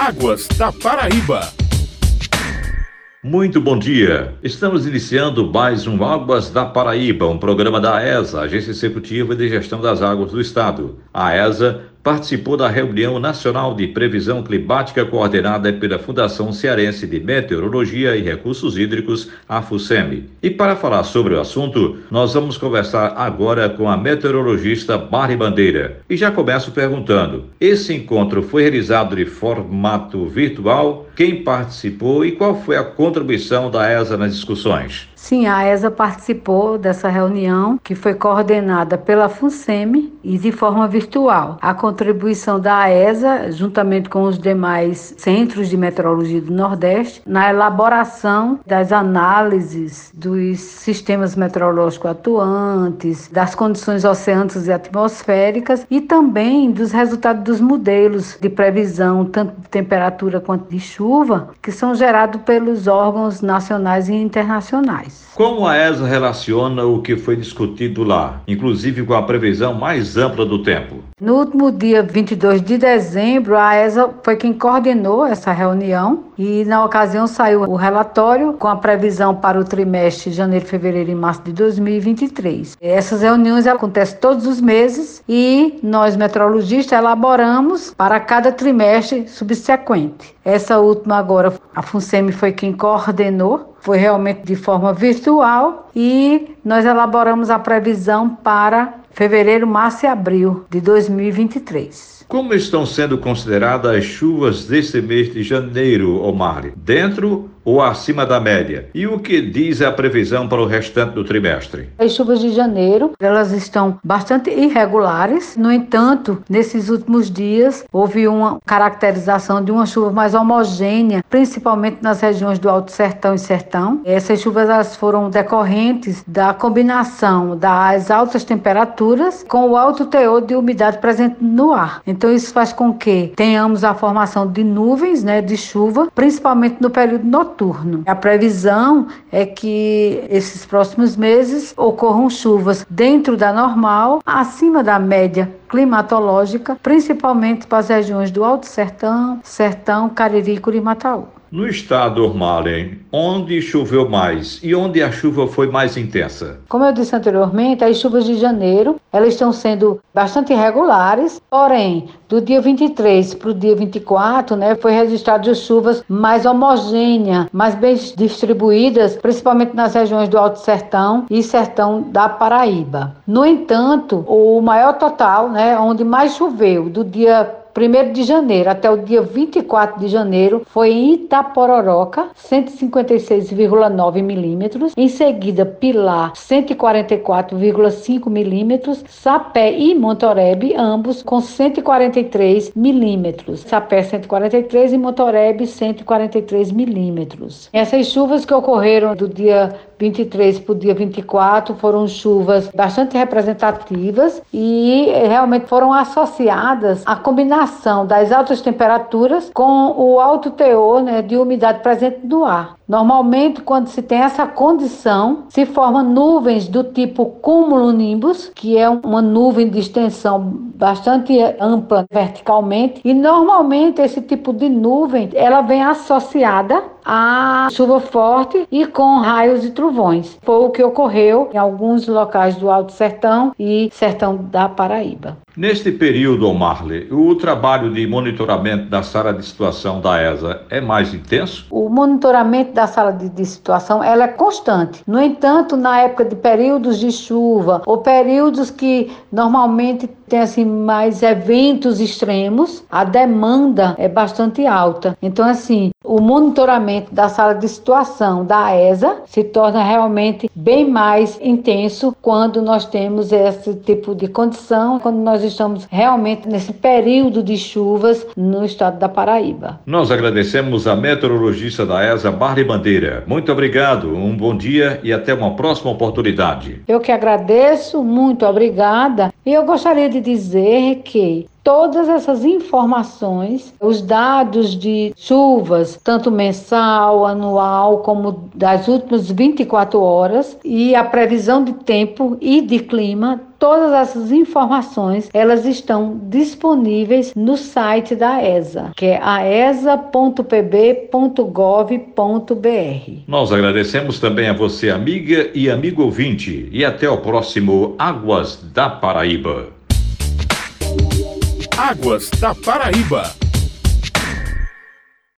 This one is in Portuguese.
Águas da Paraíba. Muito bom dia. Estamos iniciando mais um Águas da Paraíba, um programa da ESA, Agência Executiva de Gestão das Águas do Estado. A ESA participou da reunião nacional de previsão climática coordenada pela Fundação Cearense de Meteorologia e Recursos Hídricos, a FUSEMI. E para falar sobre o assunto, nós vamos conversar agora com a meteorologista Mari Bandeira. E já começo perguntando: esse encontro foi realizado de formato virtual? Quem participou e qual foi a contribuição da ESA nas discussões? Sim, a ESA participou dessa reunião que foi coordenada pela FUNSEMI e de forma virtual. A contribuição da ESA, juntamente com os demais centros de meteorologia do Nordeste, na elaboração das análises dos sistemas meteorológicos atuantes, das condições oceânicas e atmosféricas e também dos resultados dos modelos de previsão, tanto de temperatura quanto de chuva, que são gerados pelos órgãos nacionais e internacionais. Como a ESA relaciona o que foi discutido lá, inclusive com a previsão mais ampla do tempo? No último dia 22 de dezembro, a ESA foi quem coordenou essa reunião e, na ocasião, saiu o relatório com a previsão para o trimestre de janeiro, fevereiro e março de 2023. Essas reuniões acontecem todos os meses e nós, meteorologistas, elaboramos para cada trimestre subsequente. Essa última agora, a FUNSEMI foi quem coordenou foi realmente de forma virtual e nós elaboramos a previsão para fevereiro, março e abril de 2023. Como estão sendo consideradas as chuvas deste mês de janeiro, Omar? Dentro ou acima da média? E o que diz a previsão para o restante do trimestre? As chuvas de janeiro, elas estão bastante irregulares. No entanto, nesses últimos dias houve uma caracterização de uma chuva mais homogênea, principalmente nas regiões do Alto Sertão e Sertão. Essas chuvas elas foram decorrentes da combinação das altas temperaturas com o alto teor de umidade presente no ar. Então isso faz com que tenhamos a formação de nuvens, né, de chuva, principalmente no período noturno noturno. A previsão é que esses próximos meses ocorram chuvas dentro da normal, acima da média climatológica, principalmente para as regiões do Alto Sertão, Sertão, Cariri e Curimataú. No estado, Marlen, onde choveu mais e onde a chuva foi mais intensa? Como eu disse anteriormente, as chuvas de janeiro elas estão sendo bastante irregulares, porém, do dia 23 para o dia 24, né, foi registrado chuvas mais homogêneas, mais bem distribuídas, principalmente nas regiões do Alto Sertão e Sertão da Paraíba. No entanto, o maior total, né, onde mais choveu, do dia 1 de janeiro até o dia 24 de janeiro foi em Itapororoca, 156,9 milímetros. Em seguida, Pilar, 144,5 milímetros. Sapé e Montorebe, ambos com 143 milímetros. Sapé 143 e Montorebe 143 milímetros. Essas chuvas que ocorreram do dia 23 para o dia 24 foram chuvas bastante representativas e realmente foram associadas à combinação das altas temperaturas com o alto teor né, de umidade presente no ar. Normalmente, quando se tem essa condição, se formam nuvens do tipo cumulonimbus, que é uma nuvem de extensão bastante ampla verticalmente, e normalmente esse tipo de nuvem, ela vem associada a chuva forte e com raios e trovões. Foi o que ocorreu em alguns locais do Alto Sertão e Sertão da Paraíba. Neste período, Marley, o trabalho de monitoramento da sala de situação da ESA é mais intenso? O monitoramento da sala de, de situação ela é constante. No entanto, na época de períodos de chuva ou períodos que normalmente tem assim mais eventos extremos, a demanda é bastante alta. Então assim, o monitoramento da sala de situação da ESA se torna realmente bem mais intenso quando nós temos esse tipo de condição, quando nós estamos realmente nesse período de chuvas no estado da Paraíba. Nós agradecemos a meteorologista da ESA, Marli Bandeira. Muito obrigado, um bom dia e até uma próxima oportunidade. Eu que agradeço, muito obrigada. E eu gostaria de dizer que todas essas informações, os dados de chuvas, tanto mensal, anual, como das últimas 24 horas, e a previsão de tempo e de clima, todas essas informações, elas estão disponíveis no site da ESA, que é aesa.pb.gov.br. Nós agradecemos também a você, amiga e amigo ouvinte, e até o próximo Águas da Paraíba. Águas da Paraíba.